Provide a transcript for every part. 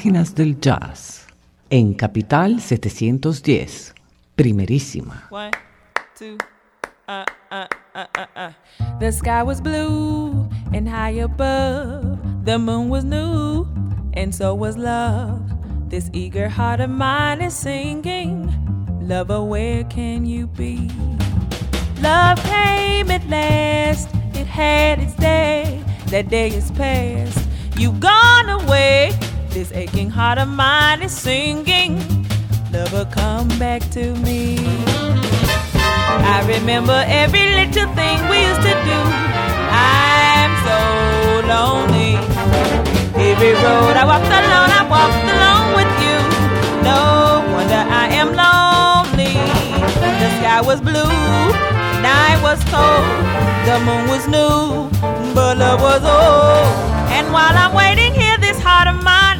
Páginas del Jazz en Capital 710, primerísima. One, two, uh, uh, uh, uh, uh. The sky was blue and high above. The moon was new and so was love. This eager heart of mine is singing. Lover, where can you be? Love came at last, it had its day. That day is past, you've gone away. This aching heart of mine is singing, Lover, come back to me. I remember every little thing we used to do. I'm so lonely. Every road I walked alone, I walked alone with you. No wonder I am lonely. The sky was blue, night was cold, the moon was new, but love was old. And while I'm waiting here, this heart of mine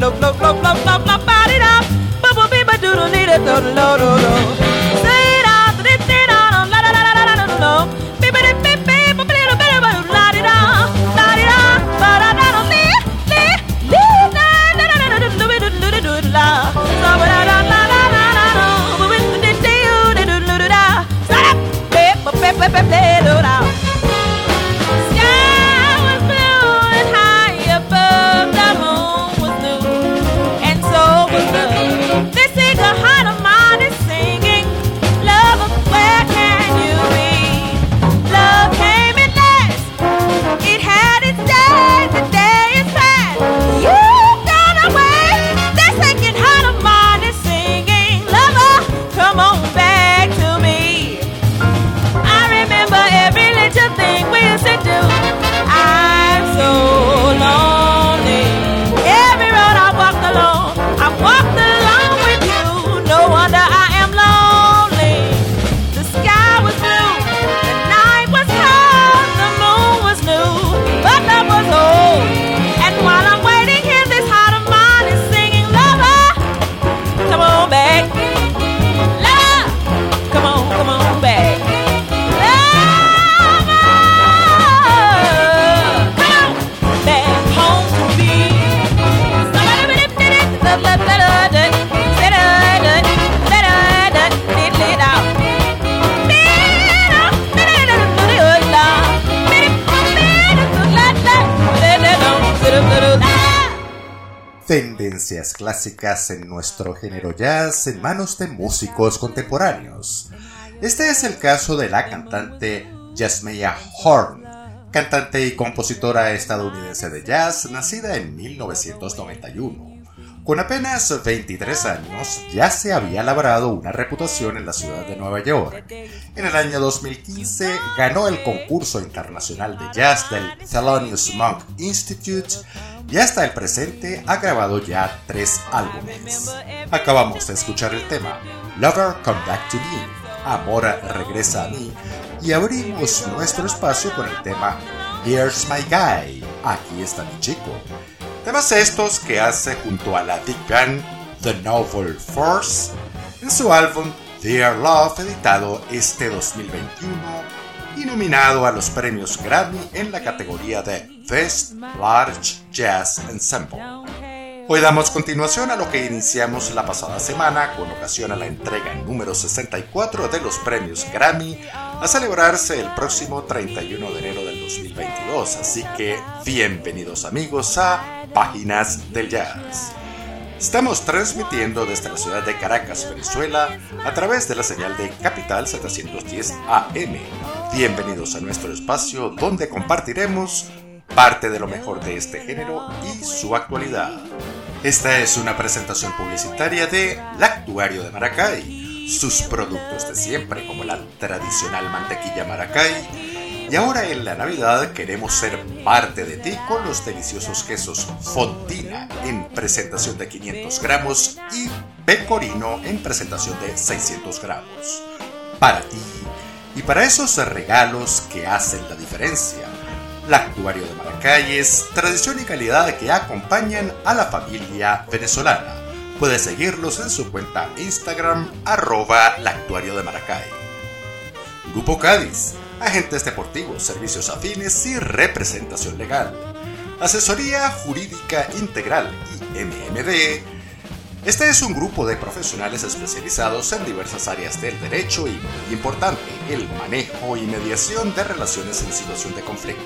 Look, look, look, look, look, look, body up. Bubble, be, but doodle, need a doodle, doodle, doodle. En nuestro género jazz en manos de músicos contemporáneos. Este es el caso de la cantante Jasmia Horn, cantante y compositora estadounidense de jazz nacida en 1991. Con apenas 23 años ya se había labrado una reputación en la ciudad de Nueva York. En el año 2015 ganó el concurso internacional de jazz del Thelonious Monk Institute y hasta el presente ha grabado ya tres álbumes. Acabamos de escuchar el tema Lover Come Back to Me, Amor regresa a mí, y abrimos nuestro espacio con el tema Here's My Guy, aquí está mi chico. Temas estos que hace junto a la Big Band The Novel Force en su álbum Dear Love editado este 2021 y nominado a los premios Grammy en la categoría de Best Large Jazz Ensemble. Hoy damos continuación a lo que iniciamos la pasada semana con ocasión a la entrega número 64 de los premios Grammy a celebrarse el próximo 31 de enero del 2022. Así que bienvenidos amigos a Páginas del Jazz. Estamos transmitiendo desde la ciudad de Caracas, Venezuela, a través de la señal de Capital 710 AM. Bienvenidos a nuestro espacio donde compartiremos parte de lo mejor de este género y su actualidad. Esta es una presentación publicitaria de Lactuario de Maracay, sus productos de siempre como la tradicional mantequilla Maracay. Y ahora en la Navidad queremos ser parte de ti con los deliciosos quesos Fontina en presentación de 500 gramos y Pecorino en presentación de 600 gramos. Para ti y para esos regalos que hacen la diferencia. Lactuario de Maracay es tradición y calidad que acompañan a la familia venezolana. Puedes seguirlos en su cuenta Instagram arroba de Maracay. Grupo Cádiz, agentes deportivos, servicios afines y representación legal. Asesoría Jurídica Integral y MMD. Este es un grupo de profesionales especializados en diversas áreas del derecho y, muy importante, el manejo y mediación de relaciones en situación de conflicto.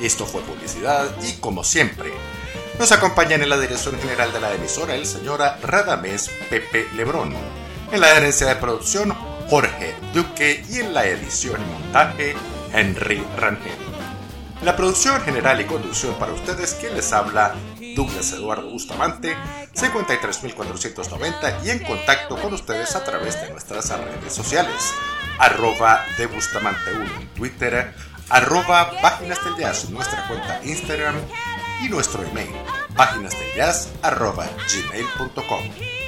Esto fue publicidad y como siempre, Nos acompañan en la dirección general de la emisora el señor Radamés Pepe Lebrón, en la herencia de producción Jorge Duque y en la edición y montaje Henry Rangel. La producción general y conducción para ustedes, quien les habla, Douglas Eduardo Bustamante, 53490 y en contacto con ustedes a través de nuestras redes sociales, arroba de Bustamante 1 en Twitter, arroba Páginas del Jazz, nuestra cuenta Instagram y nuestro email, páginas del jazz arroba gmail.com.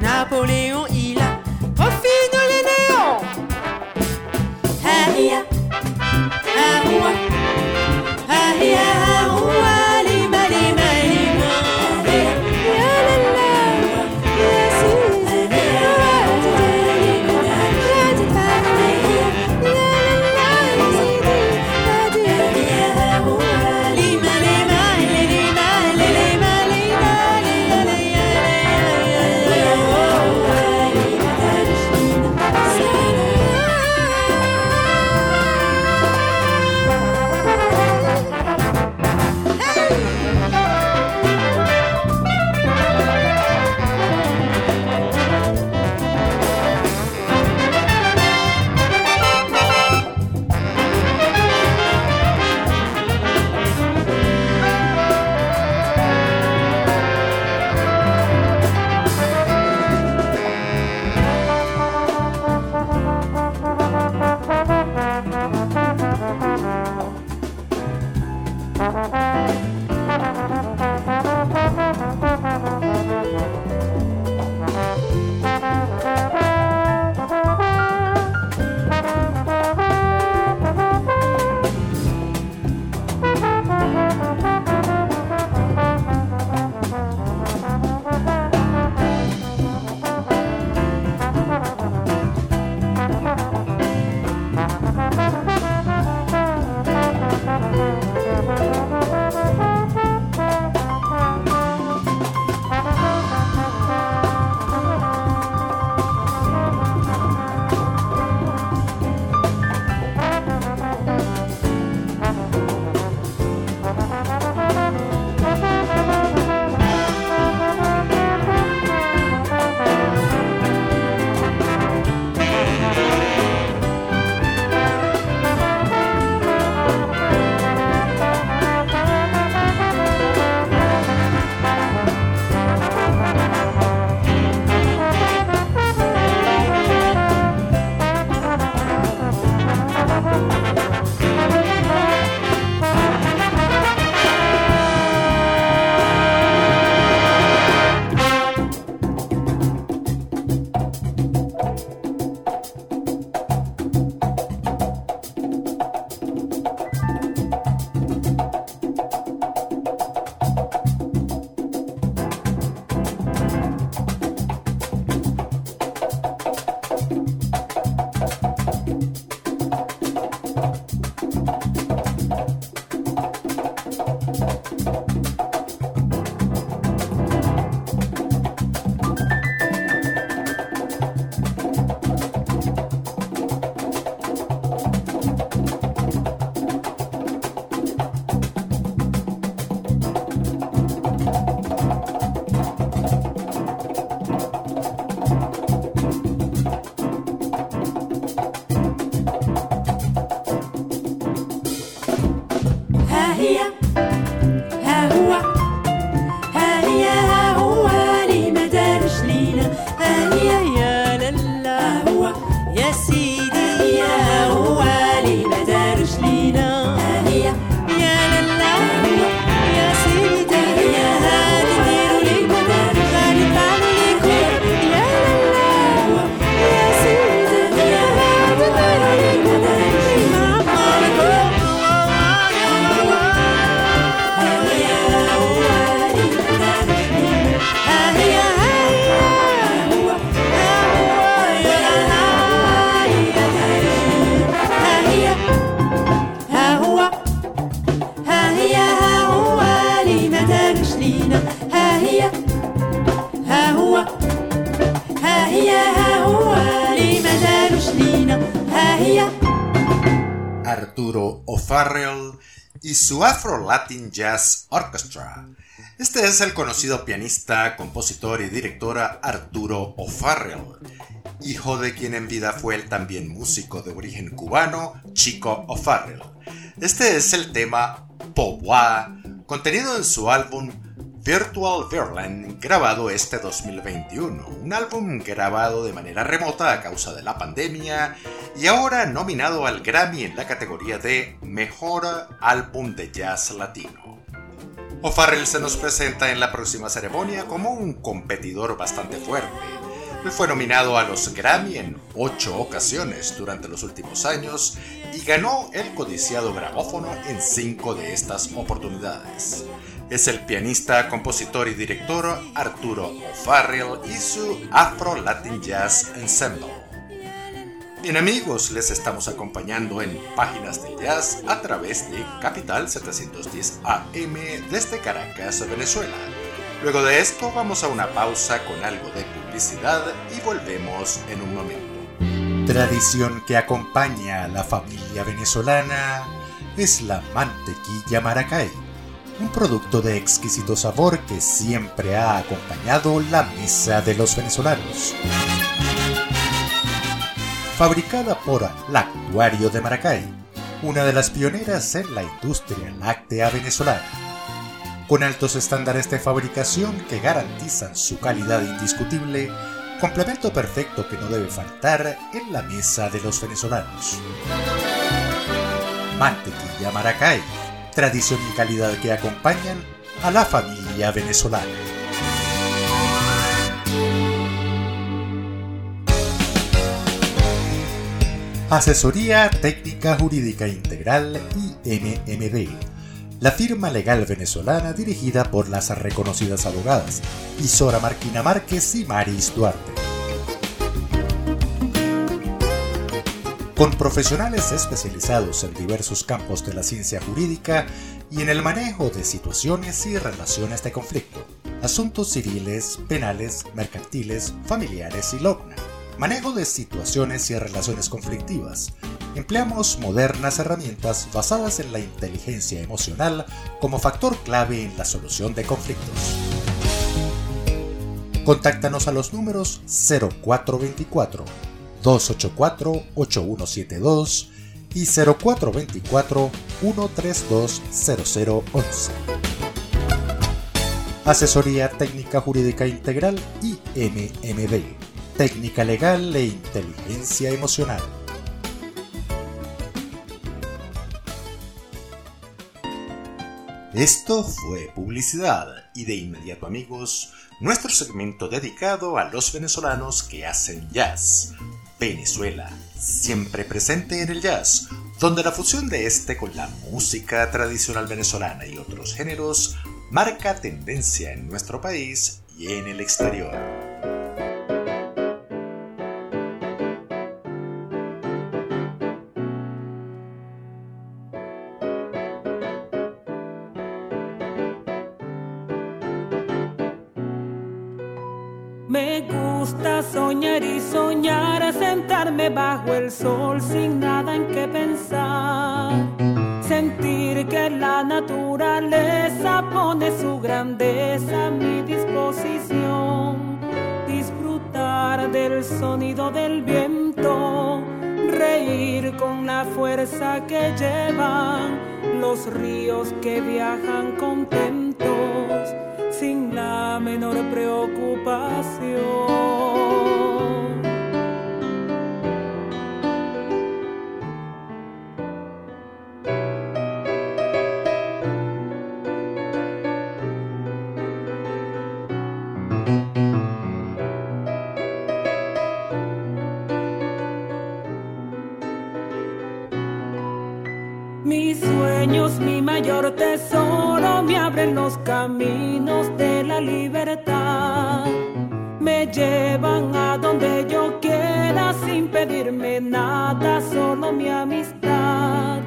Napoléon Latin Jazz Orchestra. Este es el conocido pianista, compositor y directora Arturo O'Farrell, hijo de quien en vida fue el también músico de origen cubano Chico O'Farrell. Este es el tema Poboa, contenido en su álbum Virtual Verland, grabado este 2021, un álbum grabado de manera remota a causa de la pandemia y ahora nominado al Grammy en la categoría de Mejor Álbum de Jazz Latino. O'Farrell se nos presenta en la próxima ceremonia como un competidor bastante fuerte. Fue nominado a los Grammy en ocho ocasiones durante los últimos años y ganó el codiciado grabófono en cinco de estas oportunidades es el pianista, compositor y director Arturo O'Farrell y su Afro Latin Jazz Ensemble. Bien amigos, les estamos acompañando en Páginas de Jazz a través de Capital 710 AM desde Caracas, Venezuela. Luego de esto vamos a una pausa con algo de publicidad y volvemos en un momento. Tradición que acompaña a la familia venezolana es la mantequilla maracay un producto de exquisito sabor que siempre ha acompañado la mesa de los venezolanos. Fabricada por Lactuario de Maracay, una de las pioneras en la industria láctea venezolana. Con altos estándares de fabricación que garantizan su calidad indiscutible, complemento perfecto que no debe faltar en la mesa de los venezolanos. Mantequilla Maracay tradición y calidad que acompañan a la familia venezolana. Asesoría Técnica Jurídica Integral IMMD. La firma legal venezolana dirigida por las reconocidas abogadas Isora Marquina Márquez y Maris Duarte. Con profesionales especializados en diversos campos de la ciencia jurídica y en el manejo de situaciones y relaciones de conflicto, asuntos civiles, penales, mercantiles, familiares y LOCNA, manejo de situaciones y relaciones conflictivas. Empleamos modernas herramientas basadas en la inteligencia emocional como factor clave en la solución de conflictos. Contáctanos a los números 0424 284-8172 y 0424-132-0011. Asesoría Técnica Jurídica Integral y MMD. Técnica Legal e Inteligencia Emocional. Esto fue publicidad y de inmediato amigos, nuestro segmento dedicado a los venezolanos que hacen jazz Venezuela, siempre presente en el jazz, donde la fusión de este con la música tradicional venezolana y otros géneros marca tendencia en nuestro país y en el exterior. Bajo el sol sin nada en que pensar. Sentir que la naturaleza pone su grandeza a mi disposición. Disfrutar del sonido del viento. Reír con la fuerza que llevan los ríos que viajan contentos sin la menor preocupación. Mayor tesoro me abren los caminos de la libertad. Me llevan a donde yo quiera sin pedirme nada, solo mi amistad.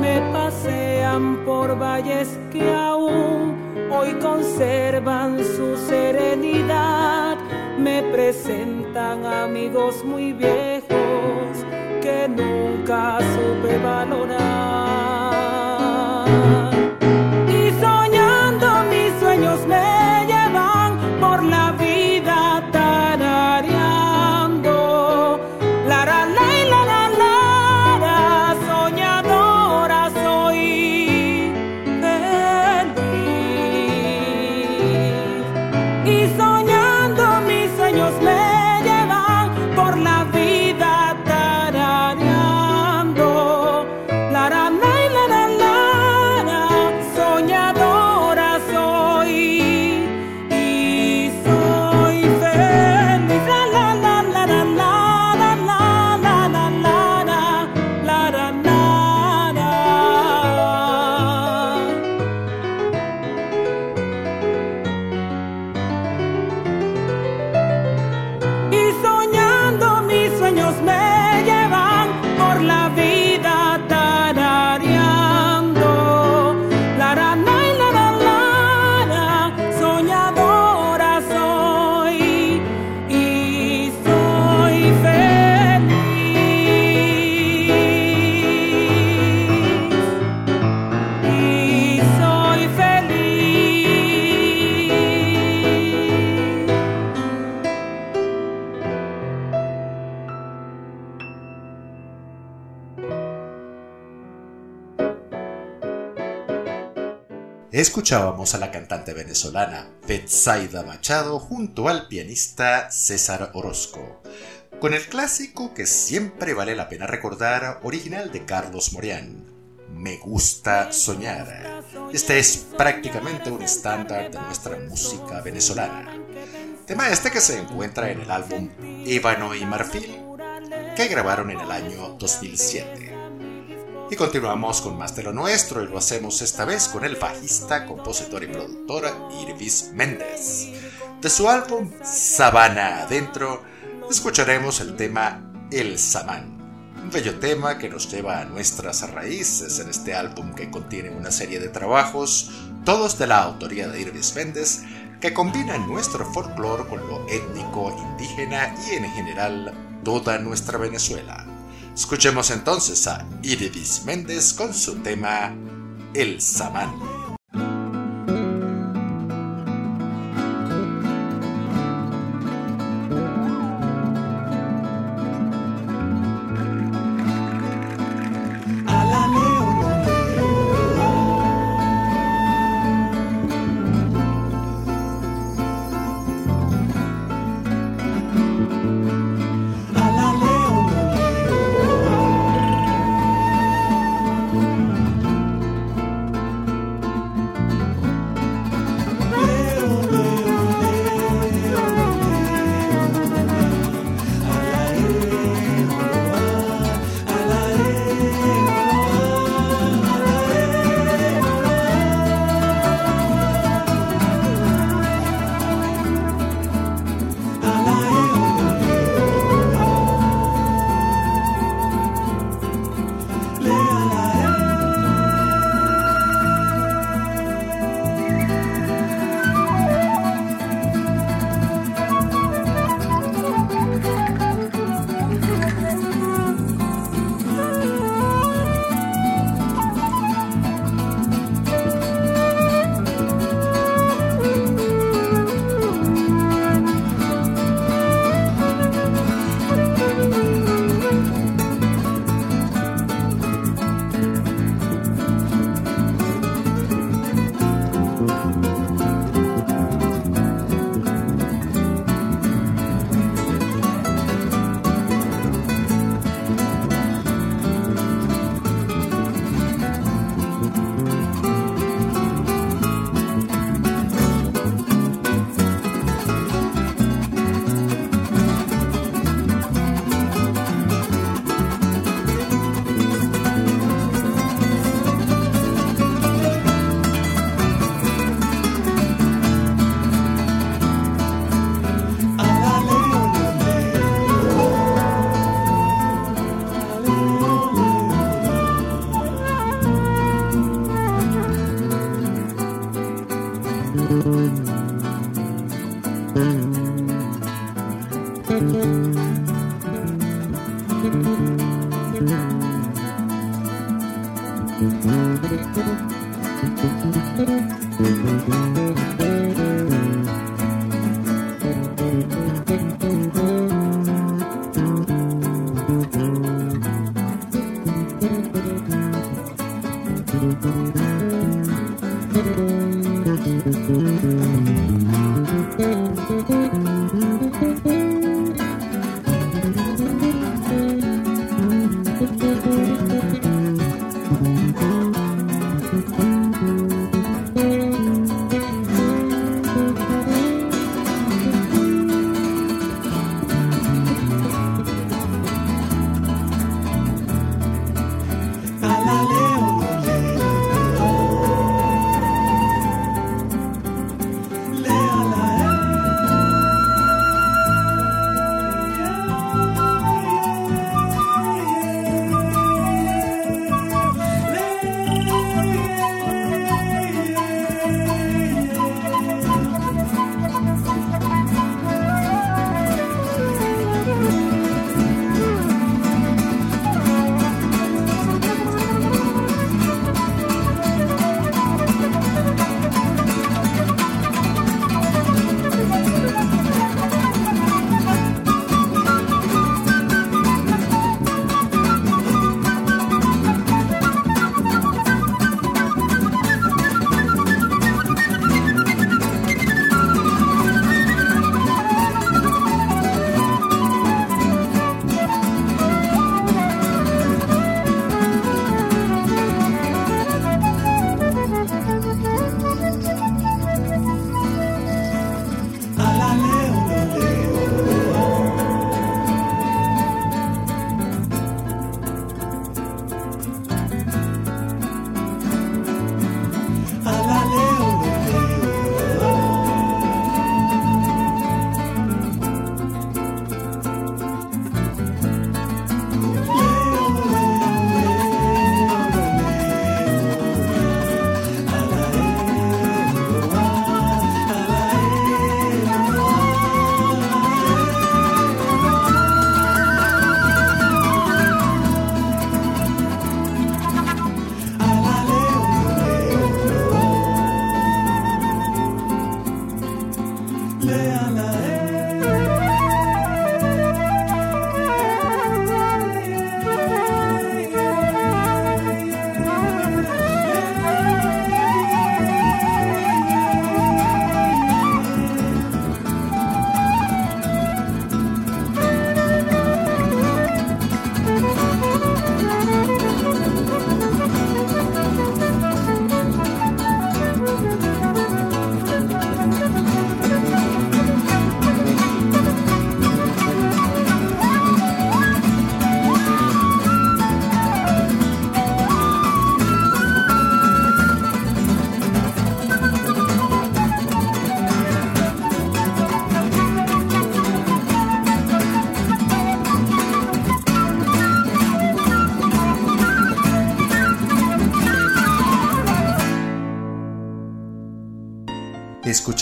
Me pasean por valles que aún hoy conservan su serenidad, me presentan amigos muy viejos que nunca supe valorar. Escuchábamos a la cantante venezolana Betsaida Machado junto al pianista César Orozco, con el clásico que siempre vale la pena recordar, original de Carlos Morián, Me gusta soñar. Este es prácticamente un estándar de nuestra música venezolana. Tema este que se encuentra en el álbum Ébano y Marfil, que grabaron en el año 2007. Y continuamos con más de lo nuestro y lo hacemos esta vez con el bajista, compositor y productor Irvis Méndez. De su álbum Sabana Adentro, escucharemos el tema El Samán, un bello tema que nos lleva a nuestras raíces en este álbum que contiene una serie de trabajos, todos de la autoría de Irvis Méndez, que combinan nuestro folclore con lo étnico indígena y en general toda nuestra Venezuela. Escuchemos entonces a Iridis Méndez con su tema El Samán.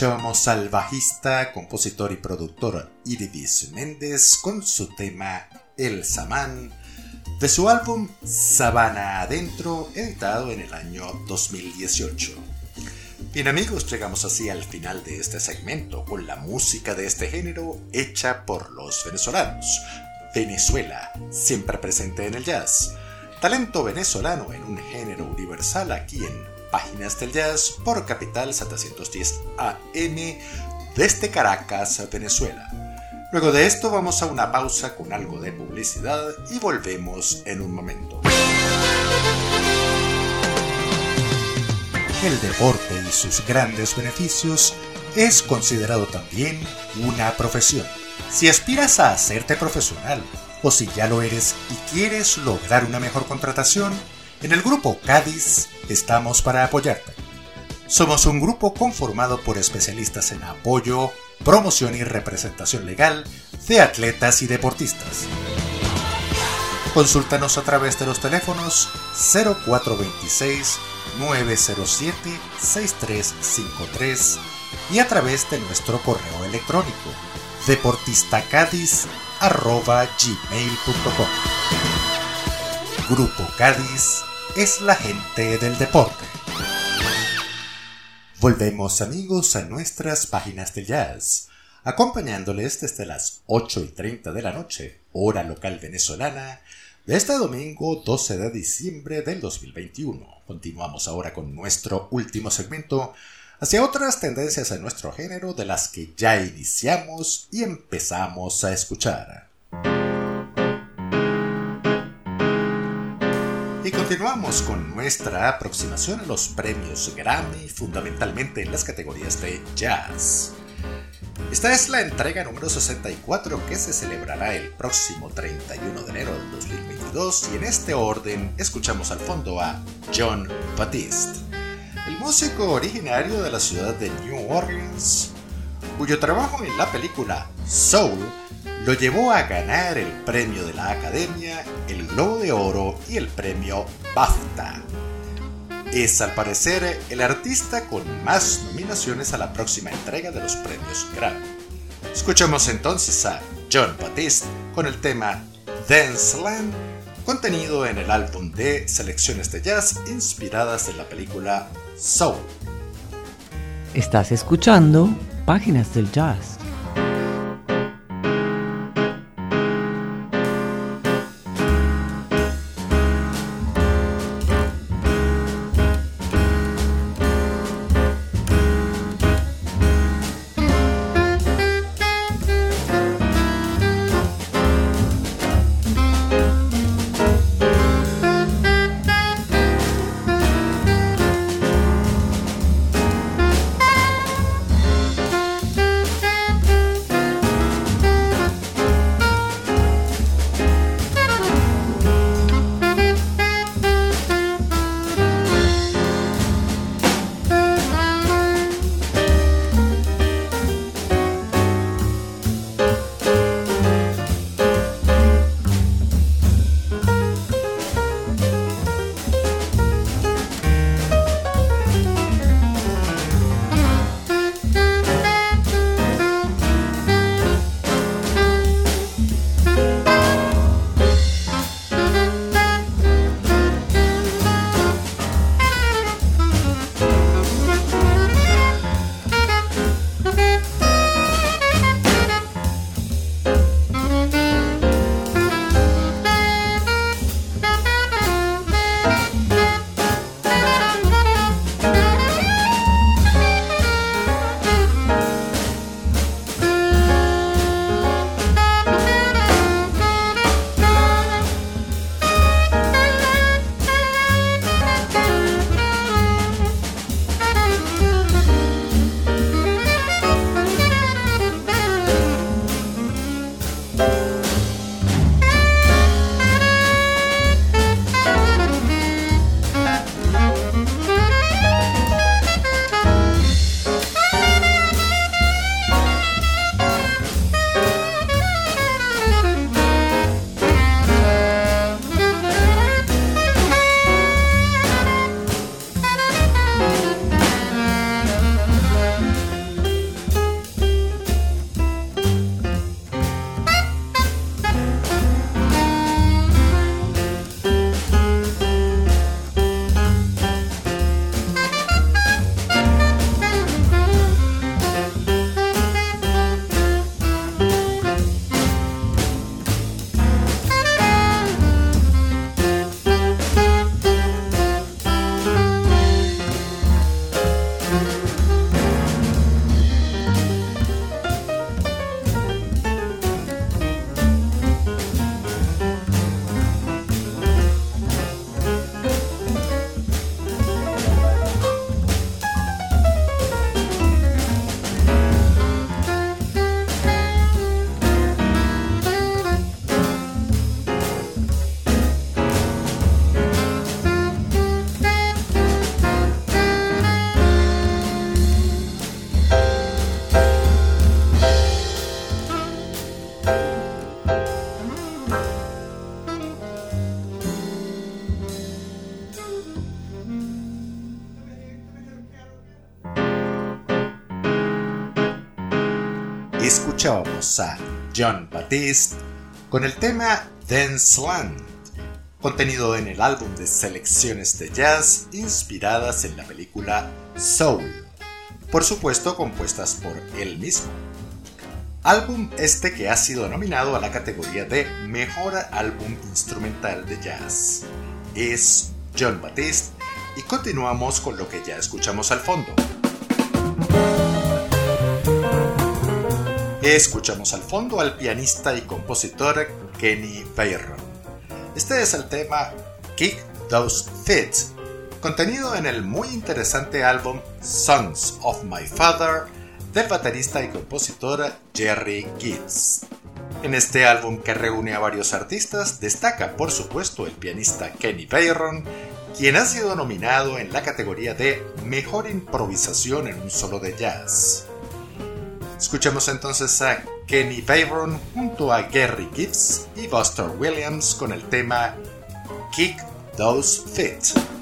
Escuchábamos al bajista, compositor y productor Iridis Méndez con su tema El Samán de su álbum Sabana Adentro, editado en el año 2018. Bien amigos, llegamos así al final de este segmento con la música de este género hecha por los venezolanos. Venezuela, siempre presente en el jazz. Talento venezolano en un género universal aquí en Páginas del Jazz por Capital 710 AM desde Caracas, Venezuela. Luego de esto vamos a una pausa con algo de publicidad y volvemos en un momento. El deporte y sus grandes beneficios es considerado también una profesión. Si aspiras a hacerte profesional o si ya lo eres y quieres lograr una mejor contratación, en el grupo Cádiz estamos para apoyarte. Somos un grupo conformado por especialistas en apoyo, promoción y representación legal de atletas y deportistas. Consultanos a través de los teléfonos 0426 907 6353 y a través de nuestro correo electrónico deportistacadiz.gmail.com Grupo Cádiz es la gente del deporte. Volvemos amigos a nuestras páginas de jazz, acompañándoles desde las 8 y 30 de la noche, hora local venezolana, de este domingo 12 de diciembre del 2021. Continuamos ahora con nuestro último segmento, hacia otras tendencias en nuestro género de las que ya iniciamos y empezamos a escuchar. Continuamos con nuestra aproximación a los premios Grammy, fundamentalmente en las categorías de jazz. Esta es la entrega número 64 que se celebrará el próximo 31 de enero del 2022 y en este orden escuchamos al fondo a John Batiste, el músico originario de la ciudad de New Orleans, cuyo trabajo en la película Soul lo llevó a ganar el premio de la Academia, el Globo de Oro y el premio BAFTA es al parecer el artista con más nominaciones a la próxima entrega de los premios Grammy. Escuchemos entonces a John Batiste con el tema Dance Land, contenido en el álbum de selecciones de jazz inspiradas en la película Soul. Estás escuchando Páginas del Jazz. A John Batiste con el tema Dance Land, contenido en el álbum de selecciones de jazz inspiradas en la película Soul, por supuesto compuestas por él mismo. Álbum este que ha sido nominado a la categoría de Mejor Álbum Instrumental de Jazz. Es John Batiste y continuamos con lo que ya escuchamos al fondo. Escuchamos al fondo al pianista y compositor Kenny Bayron. Este es el tema Kick Those Feet, contenido en el muy interesante álbum Sons of My Father del baterista y compositor Jerry Gibbs. En este álbum que reúne a varios artistas destaca por supuesto el pianista Kenny Bayron, quien ha sido nominado en la categoría de Mejor improvisación en un solo de jazz. Escuchemos entonces a Kenny Bayron junto a Gary Gibbs y Buster Williams con el tema Kick Those Feet.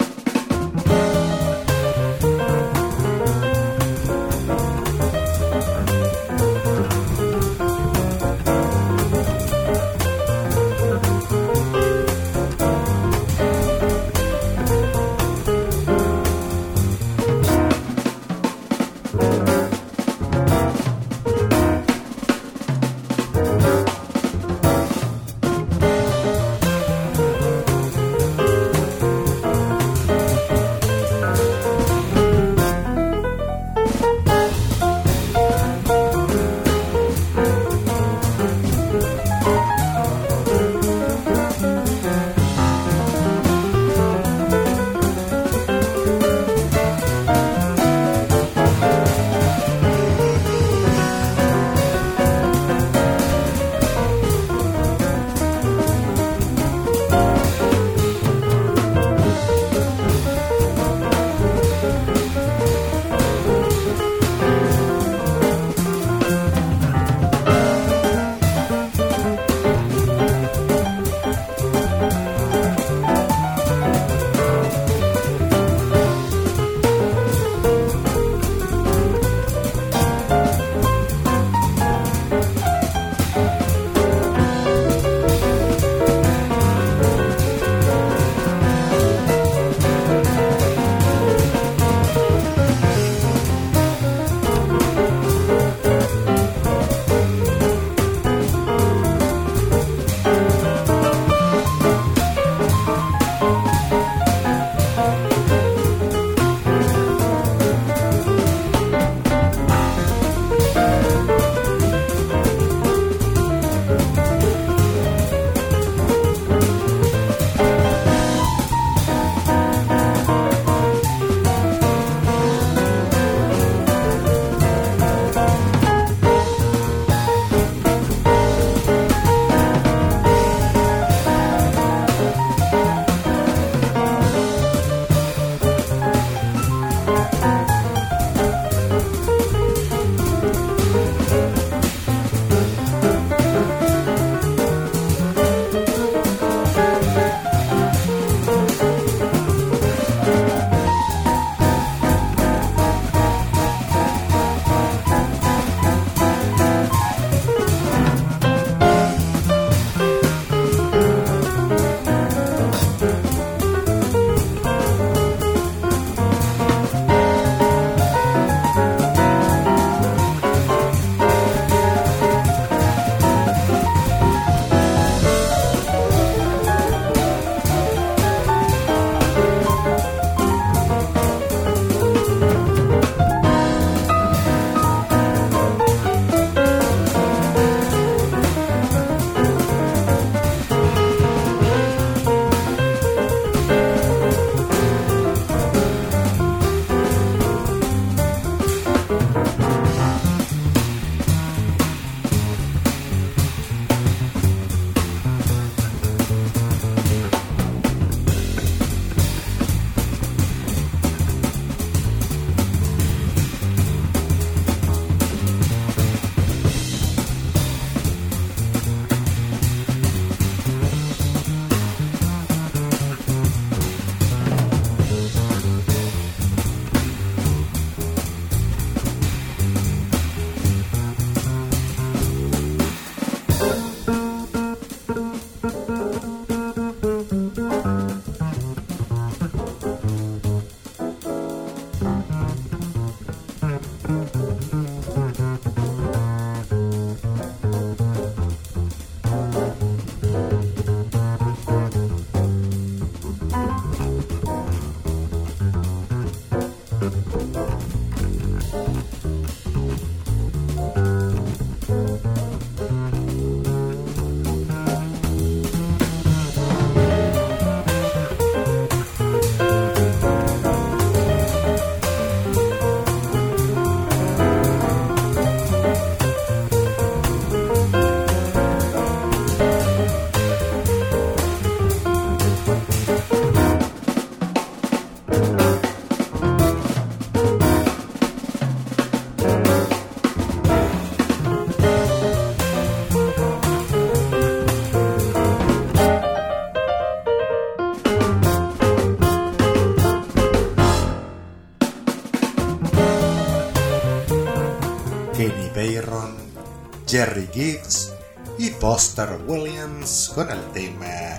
Gibbs y Buster Williams con el tema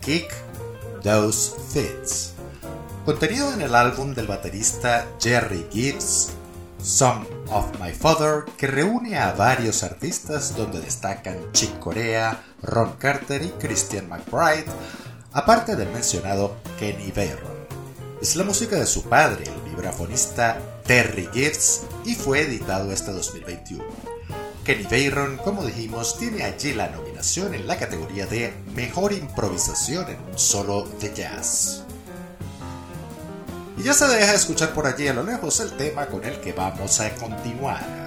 Kick Those Fits, contenido en el álbum del baterista Jerry Gibbs, Song of My Father, que reúne a varios artistas donde destacan Chick Corea, Ron Carter y Christian McBride, aparte del mencionado Kenny Bayron. Es la música de su padre, el vibrafonista Terry Gibbs, y fue editado este 2021. Kenny Bayron, como dijimos, tiene allí la nominación en la categoría de Mejor Improvisación en un solo de jazz. Y ya se deja escuchar por allí a lo lejos el tema con el que vamos a continuar.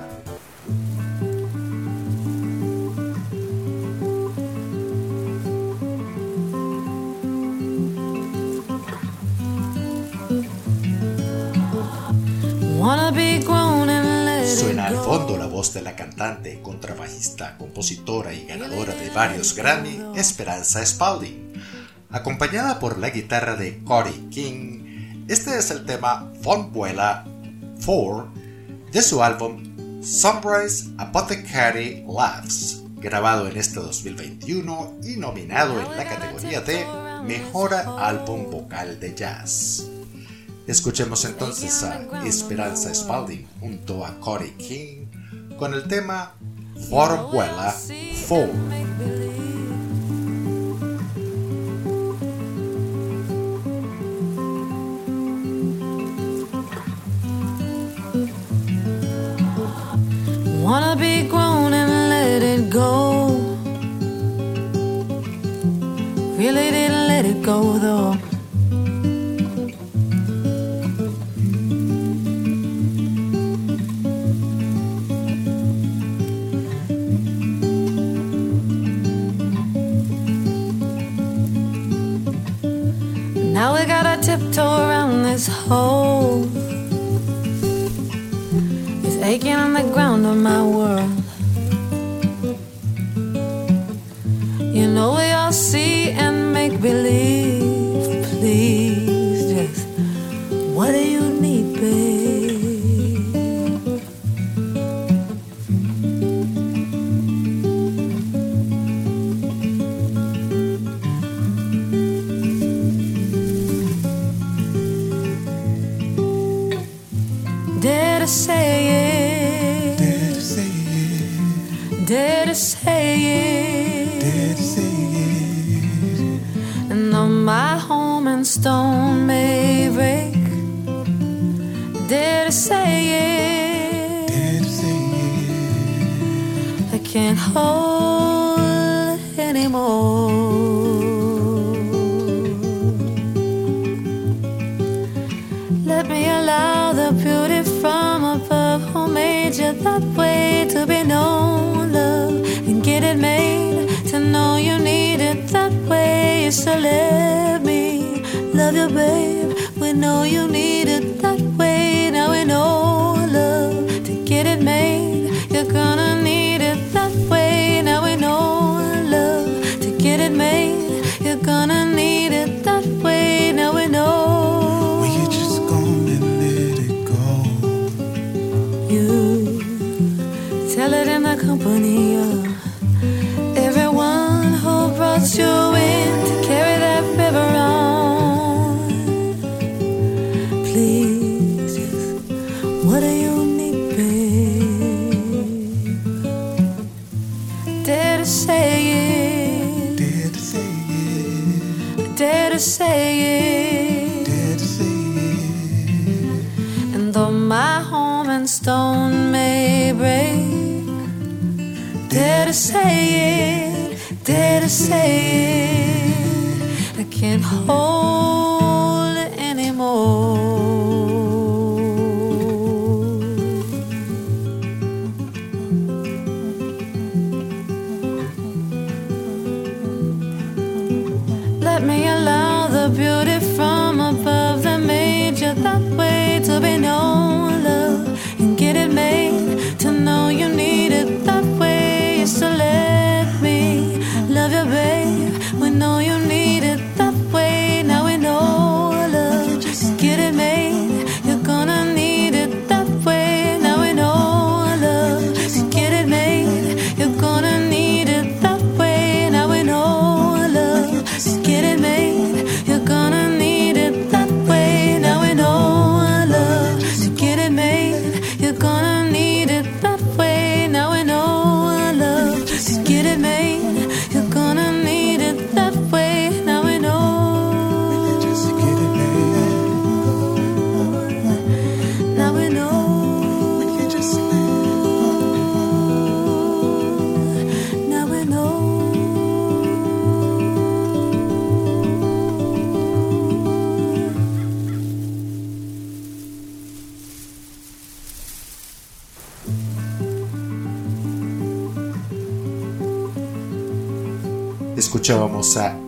Voz de la cantante, contrabajista, compositora y ganadora de varios Grammy, Esperanza Spalding, acompañada por la guitarra de Cory King. Este es el tema Von Vuela 4 de su álbum Sunrise Apothecary Laughs, grabado en este 2021 y nominado en la categoría de Mejor Álbum Vocal de Jazz. Escuchemos entonces a Esperanza Spalding junto a Cory King con el tema Forbuela 4. Wanna be grown and let it go. Really didn't let it go though. Tiptoe around this hole. It's aching on the ground of my world. 어.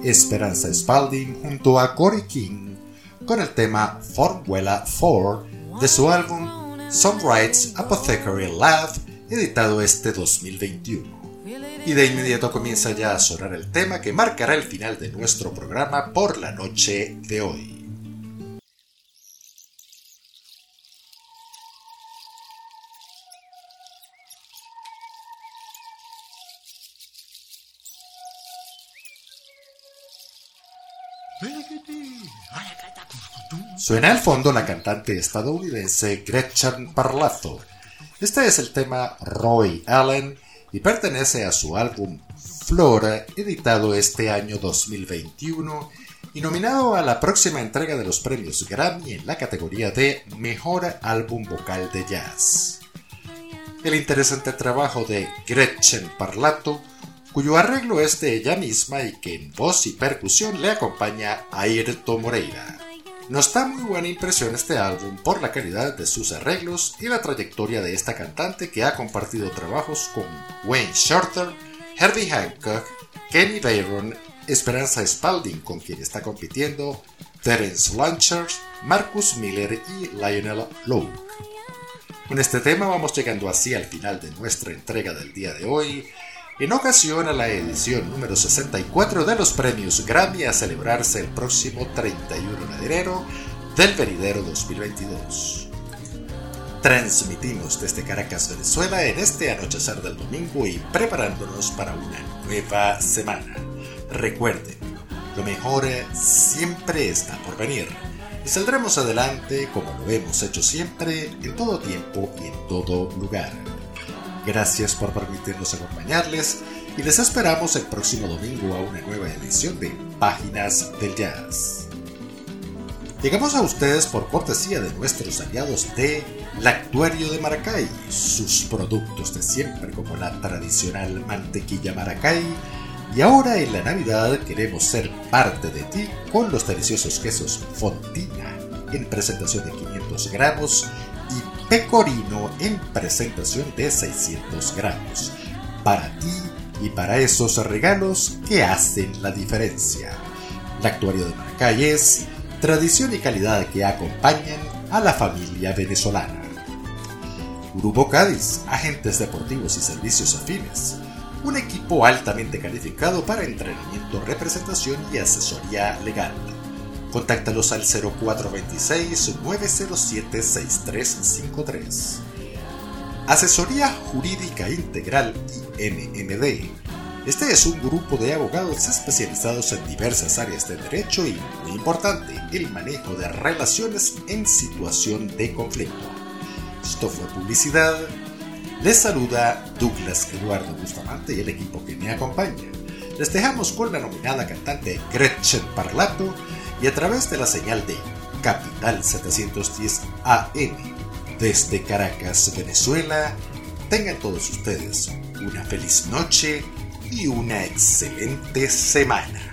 Esperanza Spalding junto a Corey King con el tema Formula 4 de su álbum Songwrites Apothecary Love, editado este 2021. Y de inmediato comienza ya a sonar el tema que marcará el final de nuestro programa por la noche de hoy. Suena al fondo la cantante estadounidense Gretchen Parlato. Este es el tema Roy Allen y pertenece a su álbum Flora, editado este año 2021 y nominado a la próxima entrega de los premios Grammy en la categoría de Mejor Álbum Vocal de Jazz. El interesante trabajo de Gretchen Parlato, cuyo arreglo es de ella misma y que en voz y percusión le acompaña Ayrton Moreira. Nos da muy buena impresión este álbum por la calidad de sus arreglos y la trayectoria de esta cantante que ha compartido trabajos con Wayne Shorter, Herbie Hancock, Kenny Bayron, Esperanza Spalding con quien está compitiendo, Terence Blanchard, Marcus Miller y Lionel Lowe. Con este tema vamos llegando así al final de nuestra entrega del día de hoy en ocasión a la edición número 64 de los premios Grammy a celebrarse el próximo 31 de enero del venidero 2022. Transmitimos desde Caracas, Venezuela en este anochecer del domingo y preparándonos para una nueva semana. Recuerden, lo mejor siempre está por venir y saldremos adelante como lo hemos hecho siempre, en todo tiempo y en todo lugar. Gracias por permitirnos acompañarles y les esperamos el próximo domingo a una nueva edición de Páginas del Jazz. Llegamos a ustedes por cortesía de nuestros aliados de Lactuario de Maracay, sus productos de siempre como la tradicional mantequilla Maracay, y ahora en la Navidad queremos ser parte de ti con los deliciosos quesos Fontina en presentación de 500 gramos pecorino en presentación de 600 gramos. Para ti y para esos regalos que hacen la diferencia. La actuario de Maracay es tradición y calidad que acompañan a la familia venezolana. Grupo Cádiz, agentes deportivos y servicios afines. Un equipo altamente calificado para entrenamiento, representación y asesoría legal Contáctalos al 0426-907-6353. Asesoría Jurídica Integral INMD. Este es un grupo de abogados especializados en diversas áreas de derecho y, muy importante, el manejo de relaciones en situación de conflicto. Esto fue publicidad. Les saluda Douglas Eduardo Bustamante y el equipo que me acompaña. Les dejamos con la nominada cantante Gretchen Parlato y a través de la señal de Capital 710 AM desde Caracas, Venezuela, tengan todos ustedes una feliz noche y una excelente semana.